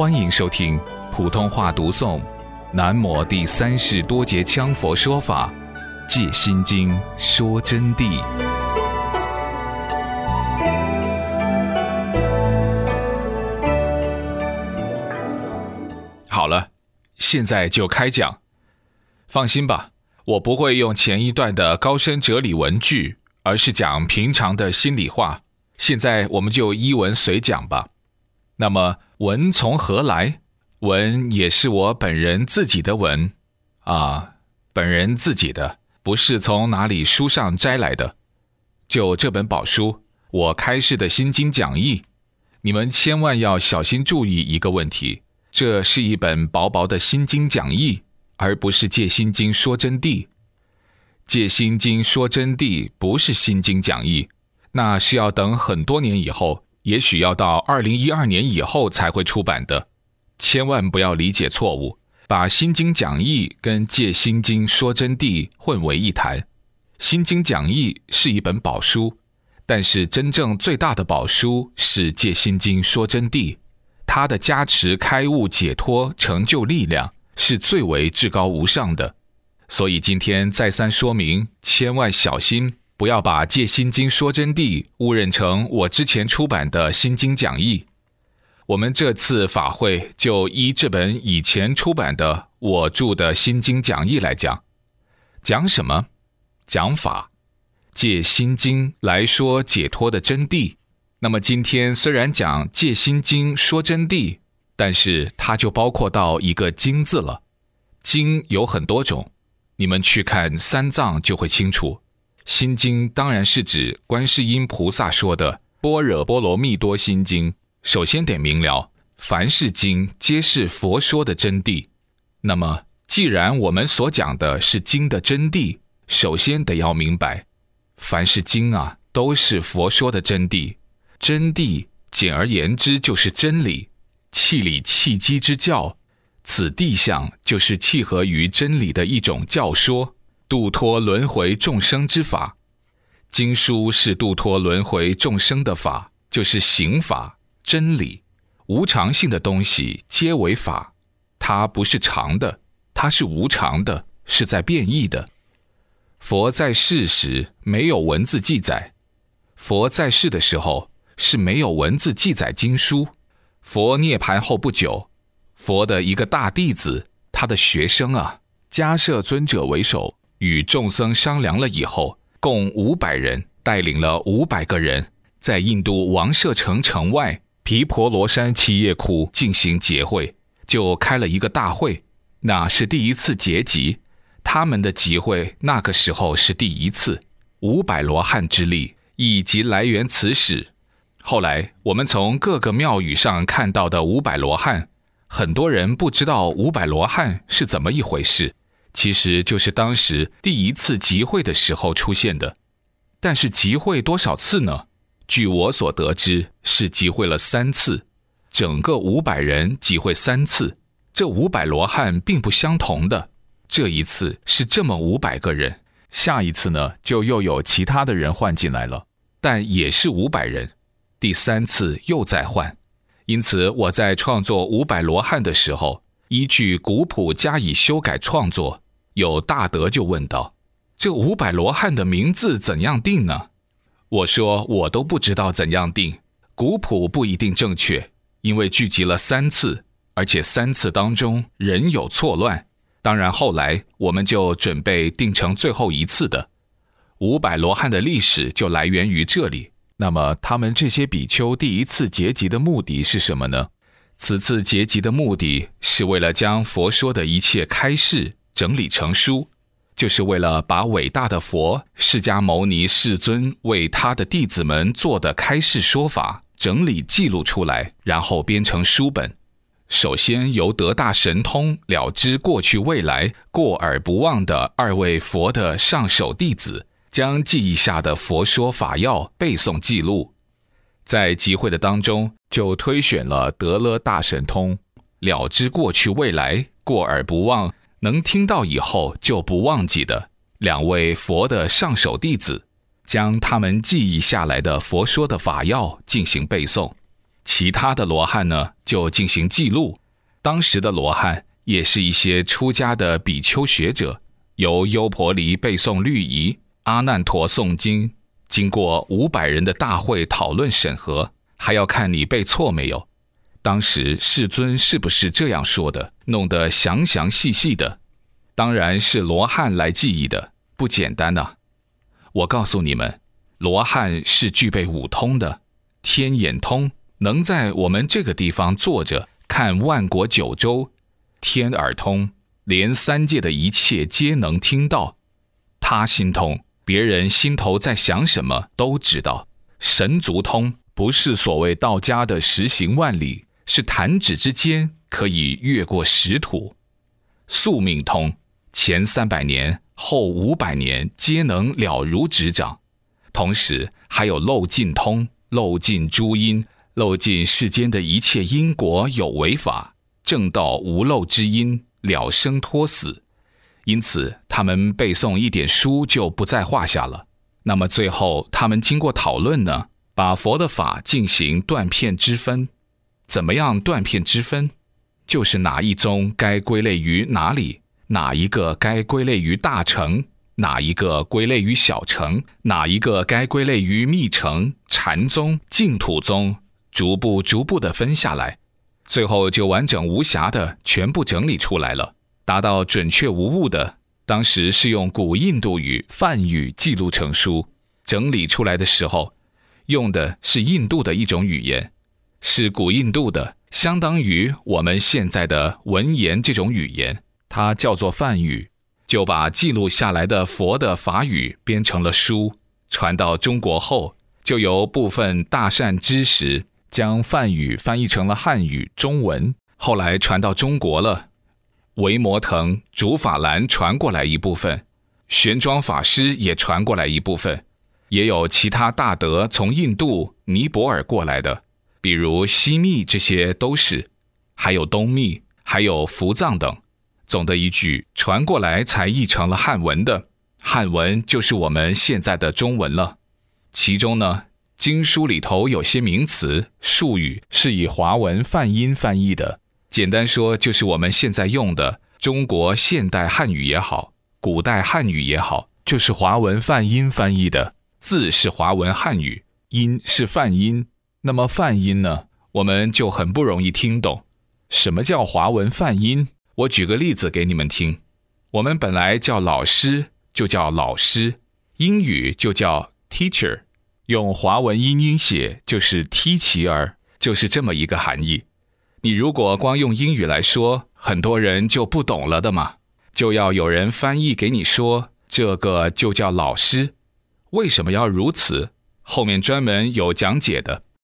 欢迎收听普通话读诵《南摩第三世多杰羌佛说法·借心经》说真谛。好了，现在就开讲。放心吧，我不会用前一段的高深哲理文句，而是讲平常的心里话。现在我们就依文随讲吧。那么文从何来？文也是我本人自己的文啊，本人自己的，不是从哪里书上摘来的。就这本宝书，我开示的心经讲义，你们千万要小心注意一个问题：这是一本薄薄的心经讲义，而不是借心经说真谛。借心经说真谛不是心经讲义。那是要等很多年以后，也许要到二零一二年以后才会出版的，千万不要理解错误，把《心经讲义》跟《借心经说真谛》混为一谈。《心经讲义》是一本宝书，但是真正最大的宝书是《借心经说真谛》，它的加持、开悟、解脱、成就力量是最为至高无上的。所以今天再三说明，千万小心。不要把《借心经说真谛》误认成我之前出版的心经讲义。我们这次法会就依这本以前出版的我著的心经讲义来讲。讲什么？讲法。借心经来说解脱的真谛。那么今天虽然讲《借心经说真谛》，但是它就包括到一个“经”字了。经有很多种，你们去看三藏就会清楚。心经当然是指观世音菩萨说的《般若波罗蜜多心经》。首先得明了，凡是经皆是佛说的真谛。那么，既然我们所讲的是经的真谛，首先得要明白，凡是经啊，都是佛说的真谛。真谛，简而言之就是真理，气理气机之教。此地相就是契合于真理的一种教说。度脱轮回众生之法，经书是度脱轮回众生的法，就是行法真理。无常性的东西皆为法，它不是常的，它是无常的，是在变异的。佛在世时没有文字记载，佛在世的时候是没有文字记载经书。佛涅盘后不久，佛的一个大弟子，他的学生啊，迦摄尊者为首。与众僧商量了以后，共五百人，带领了五百个人，在印度王舍城城外毗婆罗山七叶窟进行结会，就开了一个大会。那是第一次结集，他们的集会那个时候是第一次。五百罗汉之力以及来源此史。后来我们从各个庙宇上看到的五百罗汉，很多人不知道五百罗汉是怎么一回事。其实就是当时第一次集会的时候出现的，但是集会多少次呢？据我所得知，是集会了三次，整个五百人集会三次。这五百罗汉并不相同的，这一次是这么五百个人，下一次呢就又有其他的人换进来了，但也是五百人，第三次又再换。因此我在创作五百罗汉的时候。依据古谱加以修改创作，有大德就问道：“这五百罗汉的名字怎样定呢？”我说：“我都不知道怎样定，古谱不一定正确，因为聚集了三次，而且三次当中人有错乱。当然后来我们就准备定成最后一次的五百罗汉的历史就来源于这里。那么他们这些比丘第一次结集的目的是什么呢？”此次结集的目的是为了将佛说的一切开示整理成书，就是为了把伟大的佛释迦牟尼世尊为他的弟子们做的开示说法整理记录出来，然后编成书本。首先由得大神通了知过去未来过而不忘的二位佛的上首弟子，将记忆下的佛说法要背诵记录。在集会的当中，就推选了得了大神通、了知过去未来、过而不忘、能听到以后就不忘记的两位佛的上首弟子，将他们记忆下来的佛说的法要进行背诵。其他的罗汉呢就进行记录。当时的罗汉也是一些出家的比丘学者，由优婆离背诵律仪，阿难陀诵经，经过五百人的大会讨论审核，还要看你背错没有。当时世尊是不是这样说的？弄得详详细细的，当然是罗汉来记忆的，不简单呐。我告诉你们，罗汉是具备五通的，天眼通，能在我们这个地方坐着看万国九州；天耳通，连三界的一切皆能听到；他心通，别人心头在想什么都知道；神足通，不是所谓道家的十行万里。是弹指之间可以越过石土，宿命通前三百年后五百年皆能了如指掌，同时还有漏尽通，漏尽诸因，漏尽世间的一切因果有为法，正道无漏之因，了生脱死。因此，他们背诵一点书就不在话下了。那么最后，他们经过讨论呢，把佛的法进行断片之分。怎么样断片之分？就是哪一宗该归类于哪里，哪一个该归类于大乘，哪一个归类于小乘，哪一个该归类于密乘、禅宗、净土宗，逐步逐步的分下来，最后就完整无瑕的全部整理出来了，达到准确无误的。当时是用古印度语梵语记录成书，整理出来的时候，用的是印度的一种语言。是古印度的，相当于我们现在的文言这种语言，它叫做梵语，就把记录下来的佛的法语编成了书，传到中国后，就由部分大善知识将梵语翻译成了汉语中文，后来传到中国了。维摩腾、竺法兰传过来一部分，玄奘法师也传过来一部分，也有其他大德从印度、尼泊尔过来的。比如西密，这些都是；还有东密，还有伏藏等。总的一句，传过来才译成了汉文的。汉文就是我们现在的中文了。其中呢，经书里头有些名词术语是以华文泛音翻译的。简单说，就是我们现在用的中国现代汉语也好，古代汉语也好，就是华文泛音翻译的。字是华文汉语，音是泛音。那么泛音呢，我们就很不容易听懂。什么叫华文泛音？我举个例子给你们听。我们本来叫老师就叫老师，英语就叫 teacher，用华文音音写就是 t 其 r，就是这么一个含义。你如果光用英语来说，很多人就不懂了的嘛，就要有人翻译给你说，这个就叫老师。为什么要如此？后面专门有讲解的。